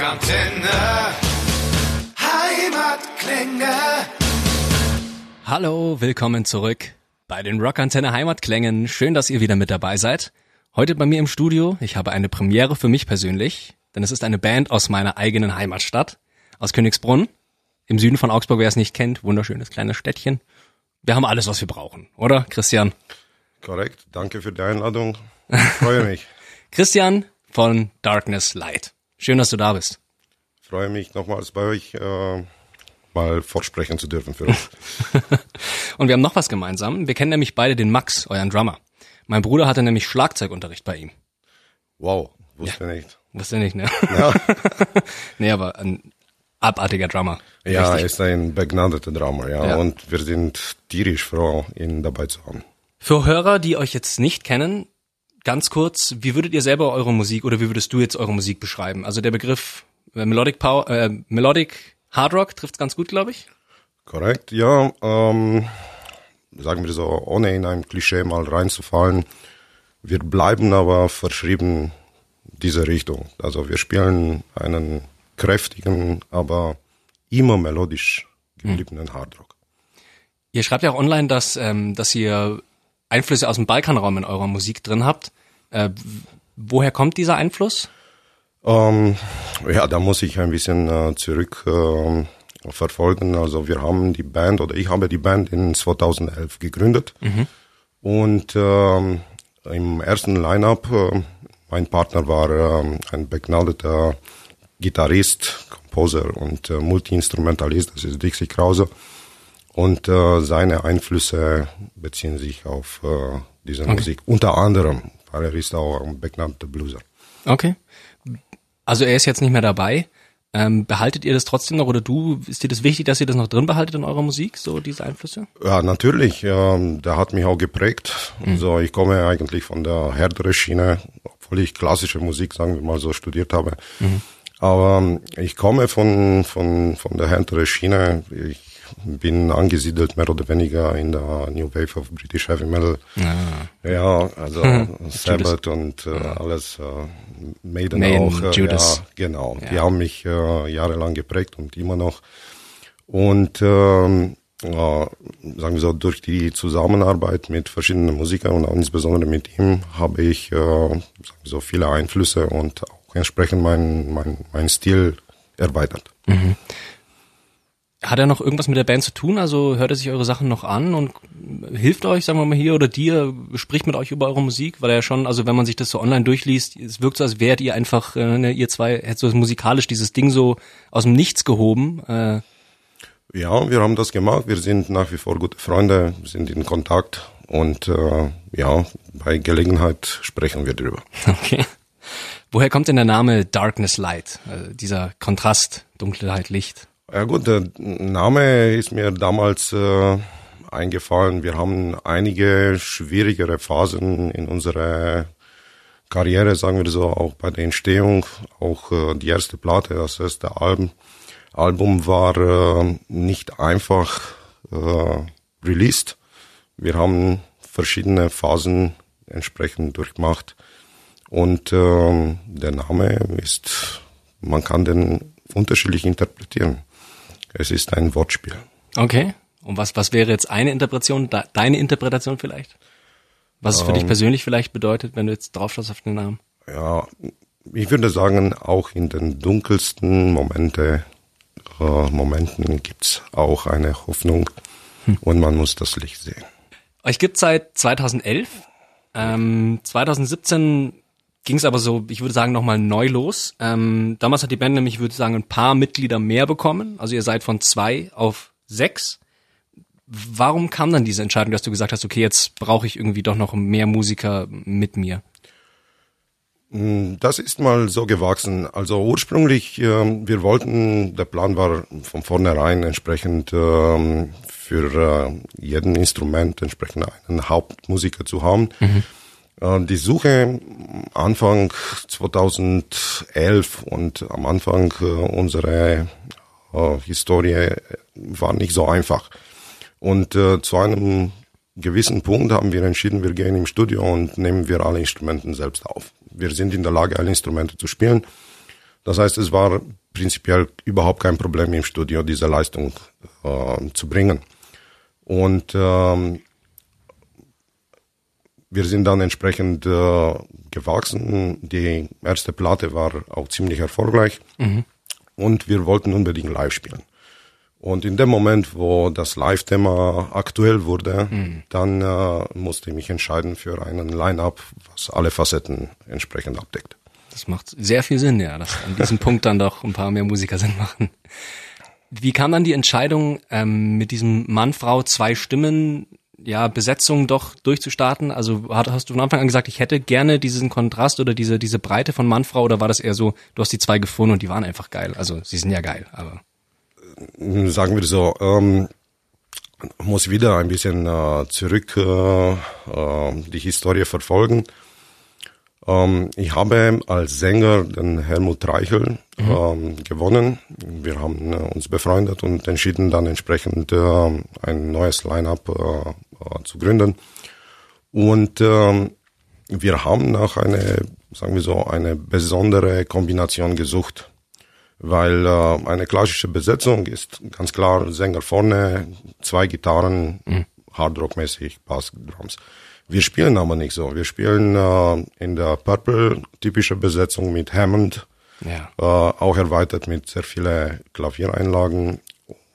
Rockantenne. Heimatklänge. Hallo, willkommen zurück bei den Rockantenne Heimatklängen. Schön, dass ihr wieder mit dabei seid. Heute bei mir im Studio, ich habe eine Premiere für mich persönlich, denn es ist eine Band aus meiner eigenen Heimatstadt, aus Königsbrunn, im Süden von Augsburg, wer es nicht kennt, wunderschönes kleines Städtchen. Wir haben alles, was wir brauchen, oder Christian? Korrekt, danke für die Einladung. Ich freue mich. Christian von Darkness Light. Schön, dass du da bist. Ich freue mich nochmals bei euch äh, mal vorsprechen zu dürfen für uns. Und wir haben noch was gemeinsam. Wir kennen nämlich beide den Max, euren Drummer. Mein Bruder hatte nämlich Schlagzeugunterricht bei ihm. Wow, wusste Ja. nicht. Wusste nicht, ne? Ja, nee, aber ein abartiger Drummer. ja er Richtig. ist ein begnadeter Drummer, ja, Ja. und wir sind tierisch froh, ihn dabei zu haben. Für Hörer, die euch jetzt nicht kennen, ganz kurz, wie würdet ihr selber eure Musik oder wie würdest du jetzt eure Musik beschreiben? Also der Begriff äh, Melodic Power, äh, Melodic Hard Rock trifft ganz gut, glaube ich. Korrekt, ja, ähm, sagen wir so, ohne in ein Klischee mal reinzufallen, wir bleiben aber verschrieben dieser Richtung. Also wir spielen einen kräftigen, aber immer melodisch gebliebenen Hardrock. Ihr schreibt ja auch online, dass, ähm, dass ihr Einflüsse aus dem Balkanraum in eurer Musik drin habt. Äh, woher kommt dieser Einfluss? Ähm, ja, da muss ich ein bisschen äh, zurück ähm, verfolgen. Also wir haben die Band oder ich habe die Band in 2011 gegründet und ähm, im ersten Line-up, äh, mein Partner war ähm, ein begnadeter Gitarrist, Komposer und äh, Multiinstrumentalist, das ist Dixie Krause. Und äh, seine Einflüsse beziehen sich auf äh, diese Musik. Unter anderem, weil er ist auch ein begnadeter Blueser. Okay. Also er ist jetzt nicht mehr dabei. Ähm, behaltet ihr das trotzdem noch oder du, ist dir das wichtig, dass ihr das noch drin behaltet in eurer Musik, so diese Einflüsse? Ja, natürlich. Ähm, der hat mich auch geprägt. Also ich komme eigentlich von der härteren Schiene, obwohl ich klassische Musik, sagen wir mal so, studiert habe. Aber ähm, ich komme von, von, von der härteren Schiene. Ich bin angesiedelt mehr oder weniger in der New Wave of British Heavy Metal. Ja, also Sabbath und äh, alles, äh, Maiden, Maiden, auch. Äh, Judas. Ja, genau. Die Ja. haben mich äh, jahrelang geprägt und immer noch. Und ähm, äh, sagen wir so, durch die Zusammenarbeit mit verschiedenen Musikern und auch insbesondere mit ihm habe ich äh, so viele Einflüsse und auch entsprechend mein, mein, mein Stil erweitert. Hat er noch irgendwas mit der Band zu tun? Also hört er sich eure Sachen noch an und hilft euch, sagen wir mal hier, oder dir, spricht mit euch über eure Musik? Weil er ja schon, also wenn man sich das so online durchliest, es wirkt so, als wärt ihr einfach, äh, ne, ihr zwei, hättet so musikalisch dieses Ding so aus dem Nichts gehoben. Äh, Ja, wir haben das gemacht. Wir sind nach wie vor gute Freunde, sind in Kontakt und äh, ja, bei Gelegenheit sprechen wir drüber. okay. Woher kommt denn der Name Darkness Light? Also dieser Kontrast, Dunkelheit, Licht. Ja gut, der Name ist mir damals äh, eingefallen. Wir haben einige schwierigere Phasen in unserer Karriere, sagen wir so, auch bei der Entstehung, auch äh, die erste Platte, das erste Album, Album war äh, nicht einfach äh, released. Wir haben verschiedene Phasen entsprechend durchgemacht und ähm, der Name ist, man kann den unterschiedlich interpretieren. Es ist ein Wortspiel. Okay. Und was, was wäre jetzt eine Interpretation, de, deine Interpretation vielleicht? Was es für dich persönlich vielleicht bedeutet, wenn du jetzt drauf schaust auf den Namen? Ja, ich würde sagen, auch in den dunkelsten Momente, äh, Momenten gibt's auch eine Hoffnung und man muss das Licht sehen. Euch gibt seit 2011. Ähm, 2017 ging es aber so, ich würde sagen, nochmal neu los. Ähm, damals hat die Band nämlich, ich würde sagen, ein paar Mitglieder mehr bekommen. Also ihr seid von zwei auf sechs. Warum kam dann diese Entscheidung, dass du gesagt hast, okay, jetzt brauche ich irgendwie doch noch mehr Musiker mit mir? Das ist mal so gewachsen. Also ursprünglich, ähm, wir wollten, der Plan war von vornherein entsprechend ähm, für äh, jeden Instrument entsprechend einen Hauptmusiker zu haben. Äh, die Suche Anfang 2011 und am Anfang äh, unserer äh, Historie war nicht so einfach. Und äh, zu einem gewissen Punkt haben wir entschieden, wir gehen im Studio und nehmen wir alle Instrumente selbst auf. Wir sind in der Lage, alle Instrumente zu spielen. Das heißt, es war prinzipiell überhaupt kein Problem im Studio, diese Leistung äh, zu bringen. Und ähm, wir sind dann entsprechend äh, gewachsen. Die erste Platte war auch ziemlich erfolgreich. Mhm. Und wir wollten unbedingt live spielen. Und in dem Moment, wo das Live-Thema aktuell wurde, mhm. dann äh, musste ich mich entscheiden für einen Line-up, was alle Facetten entsprechend abdeckt. Das macht sehr viel Sinn, ja, dass an diesem Punkt dann doch ein paar mehr Musiker Sinn machen. Wie kam dann die Entscheidung, ähm, mit diesem Mann, Frau, zwei Stimmen, ja, Besetzung doch durchzustarten? Also hast du von Anfang an gesagt, ich hätte gerne diesen Kontrast oder diese, diese Breite von Mann, Frau, oder war das eher so, du hast die zwei gefunden und die waren einfach geil? Also sie sind ja geil, aber sagen wir so, ähm, muss wieder ein bisschen äh, zurück äh, äh, die Historie verfolgen. Ähm, ich habe als Sänger den Helmut Reichel mhm. ähm, gewonnen. Wir haben äh, uns befreundet und entschieden dann entsprechend äh, ein neues Line-up äh, äh zu gründen. Und ähm, wir haben nach einer, sagen wir so, eine besondere Kombination gesucht weil äh, eine klassische Besetzung ist ganz klar Sänger vorne, zwei Gitarren, mhm. Hardrock-mäßig, Bass, Drums. Wir spielen aber nicht so. Wir spielen äh, in der Purple typische Besetzung mit Hammond, ja. äh, auch erweitert mit sehr viele Klaviereinlagen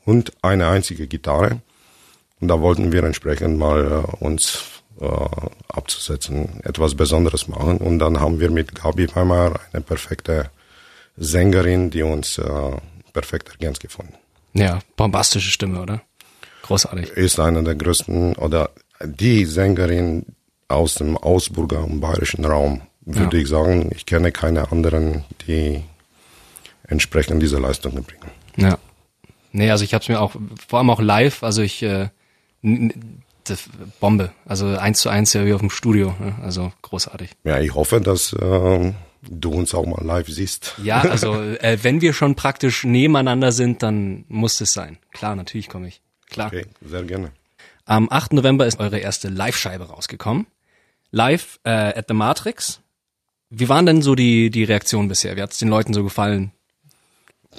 und eine einzige Gitarre. Und da wollten wir entsprechend mal äh, uns äh, abzusetzen, etwas Besonderes machen. Und dann haben wir mit Gabi Weimar eine perfekte Sängerin, die uns äh, perfekt ergänzt gefunden. Ja, bombastische Stimme, oder? Großartig. Ist eine der größten oder die Sängerin aus dem Ausburger und bayerischen Raum, würde ja. ich sagen. Ich kenne keine anderen, die entsprechend diese Leistungen bringen. Ja. Nee, also ich habe es mir auch, vor allem auch live, also ich, äh, Bombe, also eins zu eins ja wie auf dem Studio, ne? also großartig. Ja, ich hoffe, dass äh, du uns auch mal live siehst. Ja, also äh, wenn wir schon praktisch nebeneinander sind, dann muss es sein. Klar, natürlich komme ich. Klar. Okay, sehr gerne. Am 8. November ist eure erste Live-Scheibe rausgekommen. Live äh, at the Matrix. Wie waren denn so die, die Reaktionen bisher? Wie hat es den Leuten so gefallen?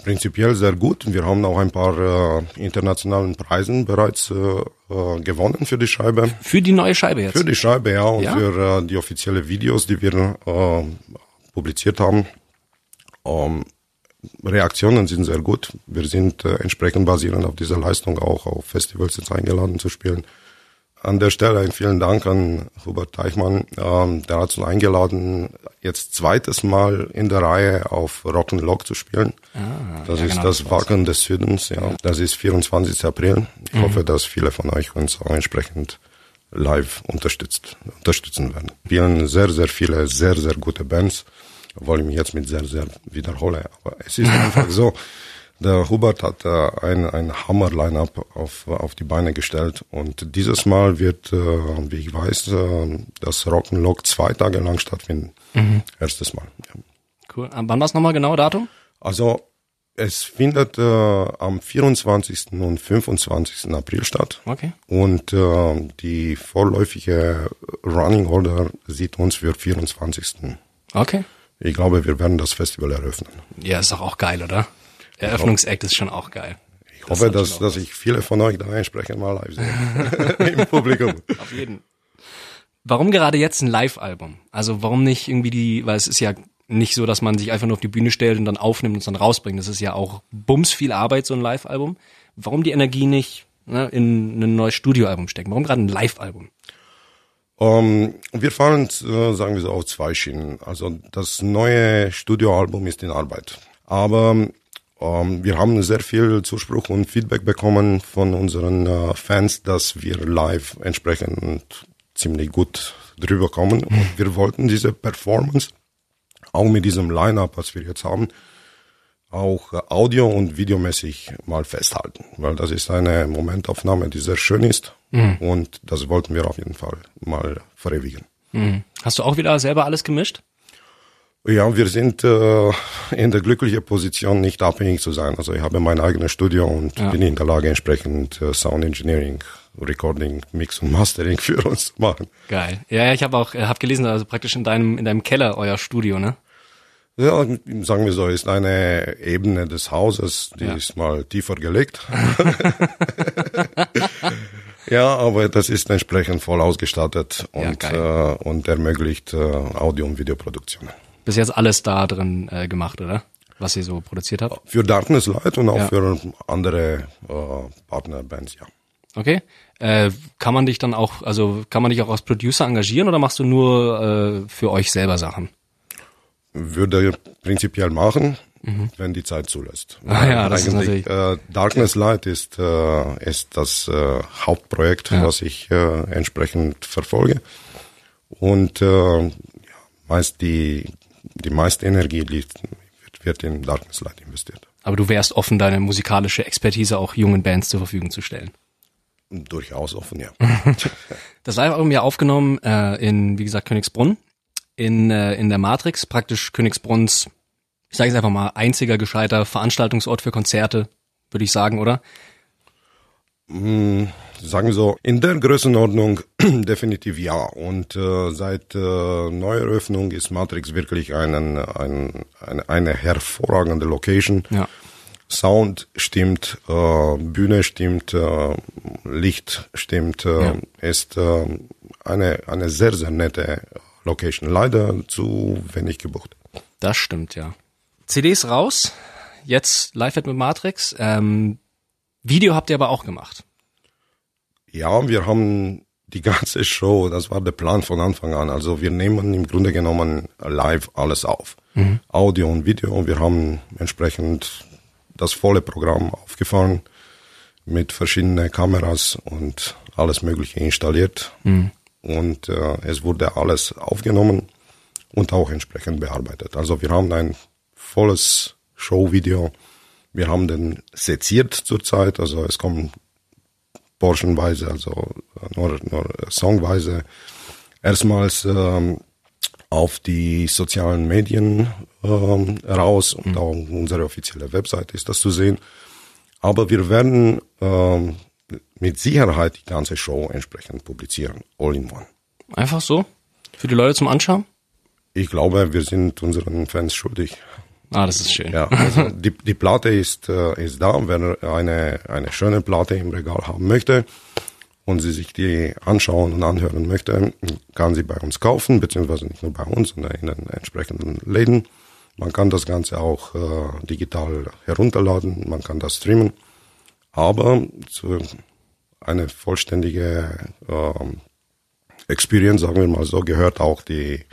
Prinzipiell sehr gut. Wir haben auch ein paar äh, internationalen Preisen bereits äh, äh, gewonnen für die Scheibe. Für die neue Scheibe jetzt? Für die Scheibe, ja. Und ja? für äh, die offizielle Videos, die wir äh, publiziert haben. Ähm, Reaktionen sind sehr gut. Wir sind äh, entsprechend basierend auf dieser Leistung auch auf Festivals jetzt eingeladen zu spielen. An der Stelle einen vielen Dank an Hubert Teichmann. Ähm, der hat uns eingeladen, jetzt zweites Mal in der Reihe auf Rock'n'Lock zu spielen. Ah, das ja, ist genau, das Wacken des Südens. Ja. ja. Das ist 24. April. Ich mhm. hoffe, dass viele von euch uns auch entsprechend live unterstützt, unterstützen werden. Wir spielen sehr, sehr viele, sehr, sehr gute Bands obwohl ich mich jetzt mit sehr, sehr wiederhole. Aber es ist einfach so, der Hubert hat äh, ein, ein Hammer-Line-Up auf, auf die Beine gestellt und dieses Mal wird, äh, wie ich weiß, äh, das Rock'n'Lock zwei Tage lang stattfinden. Mhm. Erstes Mal. Ja. Cool. Wann war es nochmal genau, Datum? Also es findet äh, am 24. und 25. April statt. Okay. Und äh, die vorläufige Running Order sieht uns für 24. Okay ich glaube, wir werden das Festival eröffnen. Ja, ist doch auch geil, oder? Eröffnungsakt ist schon auch geil. Ich hoffe, dass, dass ich viele von euch da entsprechend mal live sehe. Im Publikum. Auf jeden. Warum gerade jetzt ein Live-Album? Also warum nicht irgendwie die, weil es ist ja nicht so, dass man sich einfach nur auf die Bühne stellt und dann aufnimmt und es dann rausbringt. Das ist ja auch bums viel Arbeit, so ein Live-Album. Warum die Energie nicht ne, in ein neues Studioalbum stecken? Warum gerade ein Live-Album? Um, ähm, wir fahren, äh, sagen wir so, auf zwei Schienen. Also das neue Studioalbum ist in Arbeit. Aber um, ähm, wir haben sehr viel Zuspruch und Feedback bekommen von unseren uh, Fans, dass wir live entsprechend ziemlich gut drüber kommen. Und mhm. wir wollten diese Performance auch mit diesem Line-up, was wir jetzt haben, auch audio- und videomäßig mal festhalten, weil das ist eine Momentaufnahme, die sehr schön ist mhm. und das wollten wir auf jeden Fall mal verewigen. Mhm. Hast du auch wieder selber alles gemischt? Ja, wir sind äh, in der glücklichen Position, nicht abhängig zu sein. Also ich habe mein eigenes Studio und ja. bin in der Lage, entsprechend äh, Sound Engineering, Recording, Mix und Mastering für uns zu machen. Geil. Ja, ich habe auch, äh, habe gelesen, also praktisch in deinem in deinem Keller euer Studio, ne? Ja, sagen wir so, ist eine Ebene des Hauses, die Ja. ist mal tiefer gelegt. ja, aber das ist entsprechend voll ausgestattet Ja, und, geil. äh, und ermöglicht äh, Audio- und Videoproduktionen. Bis jetzt alles da drin äh, gemacht, oder? Was ihr so produziert habt? Für Darkness Light und auch Ja. für andere äh, Partnerbands, ja. Okay. Äh, kann man dich dann auch, also kann man dich auch als Producer engagieren oder machst du nur äh, für euch selber Sachen? Würde prinzipiell machen, wenn die Zeit zulässt. Mhm. Ah ja, das ist Eigentlich, äh, Darkness Light ist, äh, ist das äh, Hauptprojekt, Ja. was ich äh, entsprechend verfolge. Und äh, ja, meist die, die meiste Energie liegt, wird, wird in Darkness Light investiert. Aber du wärst offen, deine musikalische Expertise auch jungen Bands zur Verfügung zu stellen. Durchaus offen, ja. Das Live-Album ja aufgenommen äh, in, wie gesagt, Königsbrunn. In, äh, in der Matrix, praktisch Königsbrunns, ich sage es einfach mal, einziger gescheiter Veranstaltungsort für Konzerte, würde ich sagen, oder? Sagen wir so, in der Größenordnung definitiv ja. Und äh, seit äh, Neueröffnung ist Matrix wirklich einen, ein, eine, eine hervorragende Location. Ja. Sound stimmt, äh, Bühne stimmt, äh, Licht stimmt, äh, Ja. ist äh, eine, eine sehr, sehr nette Location. Leider zu wenig gebucht. Das stimmt, ja. CDs raus, jetzt live mit Matrix. Ähm, Video habt ihr aber auch gemacht. Ja, wir haben die ganze Show, das war der Plan von Anfang an. Also wir nehmen im Grunde genommen live alles auf. Audio und Video. Wir haben entsprechend das volle Programm aufgefahren mit verschiedenen Kameras und alles Mögliche installiert. Und äh, es wurde alles aufgenommen und auch entsprechend bearbeitet. Also wir haben ein volles Showvideo. Wir haben den seziert zurzeit, also es kommen portionweise, also nur, nur songweise, erstmals ähm, auf die sozialen Medien ähm, raus und auch unsere offizielle Webseite ist das zu sehen. Aber wir werden ähm, mit Sicherheit die ganze Show entsprechend publizieren, all in one. Einfach so? Für die Leute zum Anschauen? Ich glaube, wir sind unseren Fans schuldig. Ah, das ist schön. Ja, also die, die Platte ist, äh, ist da. Wer eine, eine schöne Platte im Regal haben möchte und sie sich die anschauen und anhören möchte, kann sie bei uns kaufen, beziehungsweise nicht nur bei uns, sondern in den entsprechenden Läden. Man kann das Ganze auch äh, digital herunterladen, man kann das streamen. Aber zu eine vollständige ähm, Experience, sagen wir mal so, gehört auch die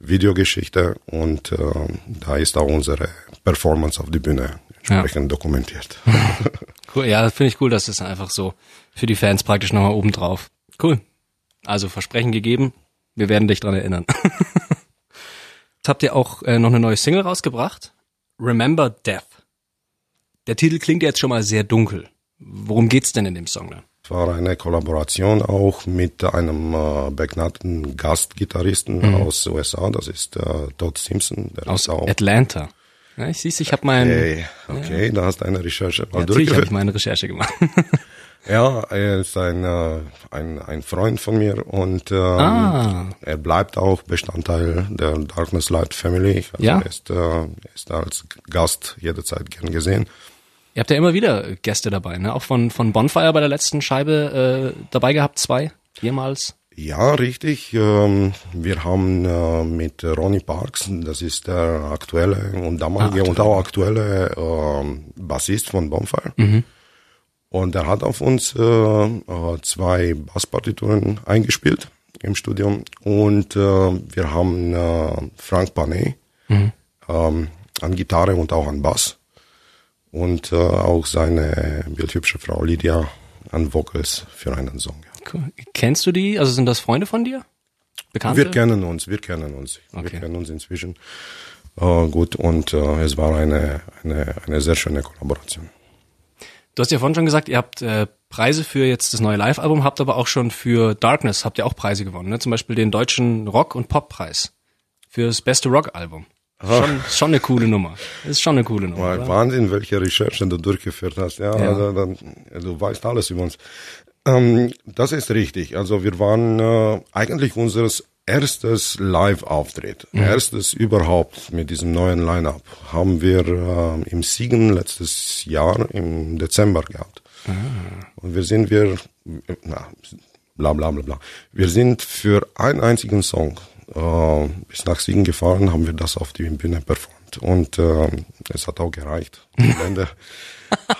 Videogeschichte und äh, da ist auch unsere Performance auf die Bühne entsprechend dokumentiert. Cool. Ja, finde ich cool, dass das einfach so für die Fans praktisch nochmal oben drauf. Cool. Also Versprechen gegeben. Wir werden dich dran erinnern. Jetzt habt ihr auch äh, noch eine neue Single rausgebracht. Remember Death. Der Titel klingt jetzt schon mal sehr dunkel. Worum geht's denn in dem Song dann? Es war eine Kollaboration auch mit einem äh, begnadeten Gastgitarristen aus USA, das ist äh, Todd Simpson. Aus Atlanta. Ja, ich sieh's, ich habe mein okay, okay, da hast du eine Recherche mal natürlich habe ich meine Recherche gemacht. Ja, er ist ein, äh, ein, ein Freund von mir und ähm, Ah. er bleibt auch Bestandteil der Darkness Light Family. Also Ja. Er ist, äh, er ist als Gast jederzeit gern gesehen. Ihr habt ja immer wieder Gäste dabei, ne? Auch von von Bonfire bei der letzten Scheibe äh, dabei gehabt, zwei jemals. Ja, richtig. Ähm, wir haben äh, mit Ronnie Parks, das ist der aktuelle und damalige Ah, und auch aktuelle ähm, Bassist von Bonfire. Mhm. Und er hat auf uns äh, äh, zwei Basspartituren eingespielt im Studium. Und wir haben Frank Panet Mhm. ähm, an Gitarre und auch an Bass. Und äh, auch seine bildhübsche Frau Lydia an Vocals für einen Song. Cool. Kennst du die? Also sind das Freunde von dir? Bekannte? Wir kennen uns, wir kennen uns. Okay. Wir kennen uns inzwischen äh, gut und äh, es war eine, eine, eine sehr schöne Kollaboration. Du hast ja vorhin schon gesagt, ihr habt äh, Preise für jetzt das neue Live-Album, habt aber auch schon für Darkness habt ihr auch Preise gewonnen, ne? Zum Beispiel den deutschen Rock- und Pop-Preis für das beste Rock-Album. Schon, schon eine coole Nummer. Das ist schon eine coole Nummer. Oder? Wahnsinn, welche Recherchen du durchgeführt hast. Ja, Ja. Also, dann, du weißt alles über uns. Ähm, das ist richtig. Also wir waren äh, eigentlich unseres erstes Live-Auftritt, mhm. erstes überhaupt mit diesem neuen Line-Up, haben wir äh, im Siegen letztes Jahr im Dezember gehabt. Mhm. Und wir sind wir, na, bla bla bla bla. Wir sind für einen einzigen Song äh, bis nach Siegen gefahren, haben wir das auf die Bühne performt. Und äh, es hat auch gereicht. Am Ende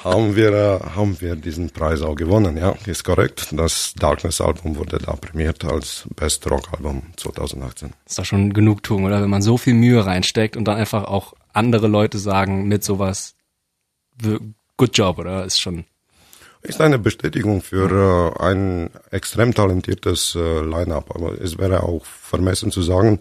haben wir, äh, haben wir diesen Preis auch gewonnen. Ja, ist korrekt. Das Darkness-Album wurde da prämiert als Best Rock-Album 2018. Das ist doch schon Genugtuung, oder? Wenn man so viel Mühe reinsteckt und dann einfach auch andere Leute sagen mit sowas, good job, oder? Ist schon ist eine Bestätigung für äh, ein extrem talentiertes äh, Line-up. Aber es wäre auch vermessen zu sagen,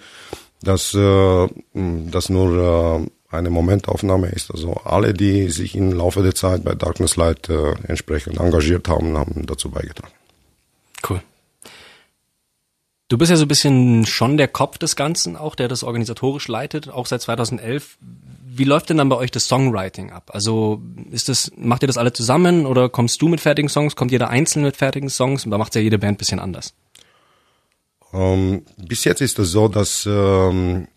dass äh, das nur äh, eine Momentaufnahme ist. Also alle, die sich im Laufe der Zeit bei Darkness Light äh, entsprechend engagiert haben, haben dazu beigetragen. Du bist ja so ein bisschen schon der Kopf des Ganzen, auch der das organisatorisch leitet, auch seit 2011. Wie läuft denn dann bei euch das Songwriting ab? Also ist das, macht ihr das alle zusammen oder kommst du mit fertigen Songs? Kommt jeder einzeln mit fertigen Songs? Und da macht ja jede Band bisschen anders. Ähm, bis jetzt ist es so, dass ähm,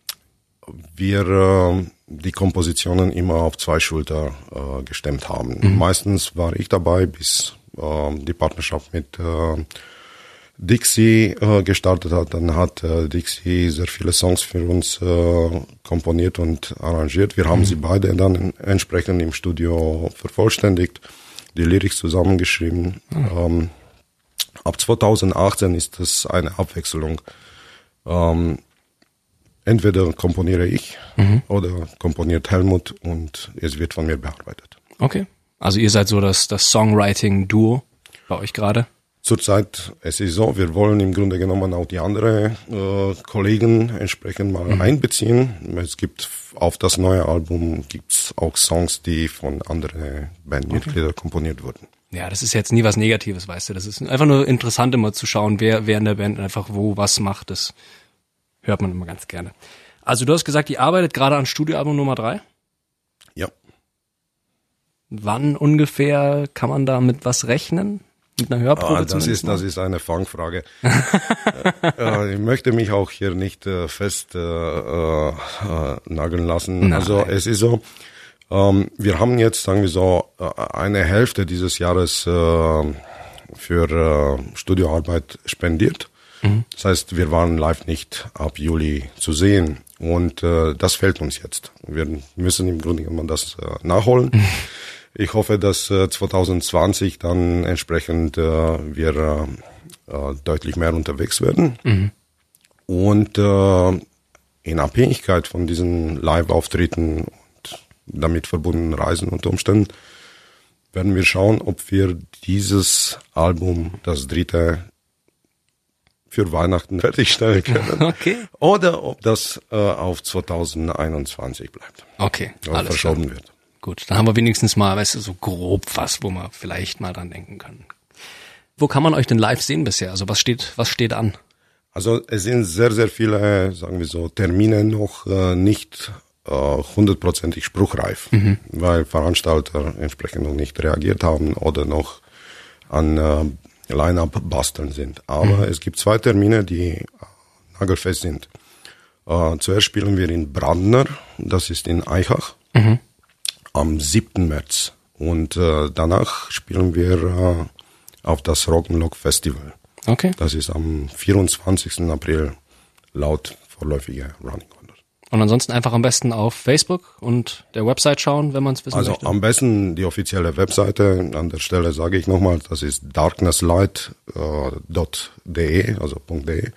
wir äh, die Kompositionen immer auf zwei Schulter äh, gestemmt haben. Mhm. Meistens war ich dabei, bis äh, die Partnerschaft mit äh, Dixie äh, gestartet hat, dann hat äh, Dixie sehr viele Songs für uns äh, komponiert und arrangiert. Wir haben mhm. sie beide dann entsprechend im Studio vervollständigt, die Lyrics zusammengeschrieben. Mhm. Ähm, ab 2018 ist das eine Abwechslung. Ähm, entweder komponiere ich mhm. oder komponiert Helmut und es wird von mir bearbeitet. Okay. Also ihr seid so das, das Songwriting-Duo bei euch gerade? Zurzeit, es ist so, wir wollen im Grunde genommen auch die anderen äh, Kollegen entsprechend mal mhm. einbeziehen. Es gibt auf das neue Album gibt's auch Songs, die von anderen Bandmitgliedern okay. komponiert wurden. Ja, das ist jetzt nie was Negatives, weißt du. Das ist einfach nur interessant immer zu schauen, wer, wer in der Band einfach wo was macht. Das hört man immer ganz gerne. Also du hast gesagt, ihr arbeitet gerade an Studioalbum Nummer drei. Ja. Wann ungefähr kann man da mit was rechnen? Mit einer Hörprobe ah, das ist, das ist eine Fangfrage. äh, ich möchte mich auch hier nicht äh, fest äh, äh, nageln lassen. Nein. Also es ist so, ähm, wir haben jetzt, sagen wir so, äh, eine Hälfte dieses Jahres äh, für äh, Studioarbeit spendiert. Mhm. Das heißt, wir waren live nicht ab Juli zu sehen. Und äh, das fällt uns jetzt. Wir müssen im Grunde genommen das äh, nachholen. Ich hoffe, dass äh, 2020 dann entsprechend äh, wir äh, äh, deutlich mehr unterwegs werden. Mhm. Und äh, in Abhängigkeit von diesen Live-Auftritten und damit verbundenen Reisen unter Umständen werden wir schauen, ob wir dieses Album, das dritte, für Weihnachten fertigstellen können. Okay. Oder ob das äh, auf 2021 bleibt. Okay. Oder alles verschoben klar. wird. Gut, dann haben wir wenigstens mal, weißt du, so grob was, wo wir vielleicht mal dran denken können. Wo kann man euch denn live sehen bisher? Also was steht, was steht an? Also es sind sehr, sehr viele, sagen wir so, Termine noch äh, nicht äh, hundertprozentig spruchreif, mhm. weil Veranstalter entsprechend noch nicht reagiert haben oder noch an äh, Line-up basteln sind. Aber mhm. es gibt zwei Termine, die äh, nagelfest sind. Äh, zuerst spielen wir in Brandner, das ist in Eichach. Mhm am 7. März. Und äh, danach spielen wir äh, auf das Rock'n'Lock Festival. Okay. Das ist am 24. April laut vorläufige Running Order. Und ansonsten einfach am besten auf Facebook und der Website schauen, wenn man es wissen also möchte. Also am besten die offizielle Webseite. An der Stelle sage ich nochmal, das ist darknesslight.de, äh, also .de.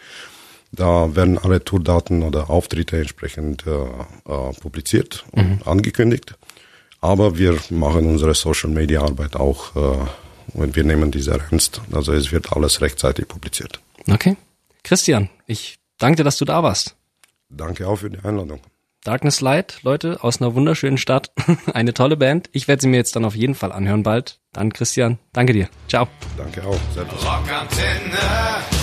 Da werden alle Tourdaten oder Auftritte entsprechend äh, äh, publiziert und mhm. angekündigt. Aber wir machen unsere Social Media Arbeit auch äh, und wir nehmen diese ernst. Also es wird alles rechtzeitig publiziert. Okay. Christian, ich danke dir, dass du da warst. Danke auch für die Einladung. Darkness Light, Leute, aus einer wunderschönen Stadt. Eine tolle Band. Ich werde sie mir jetzt dann auf jeden Fall anhören bald. Dann Christian, danke dir. Ciao. Danke auch. Servus. Rockantenne.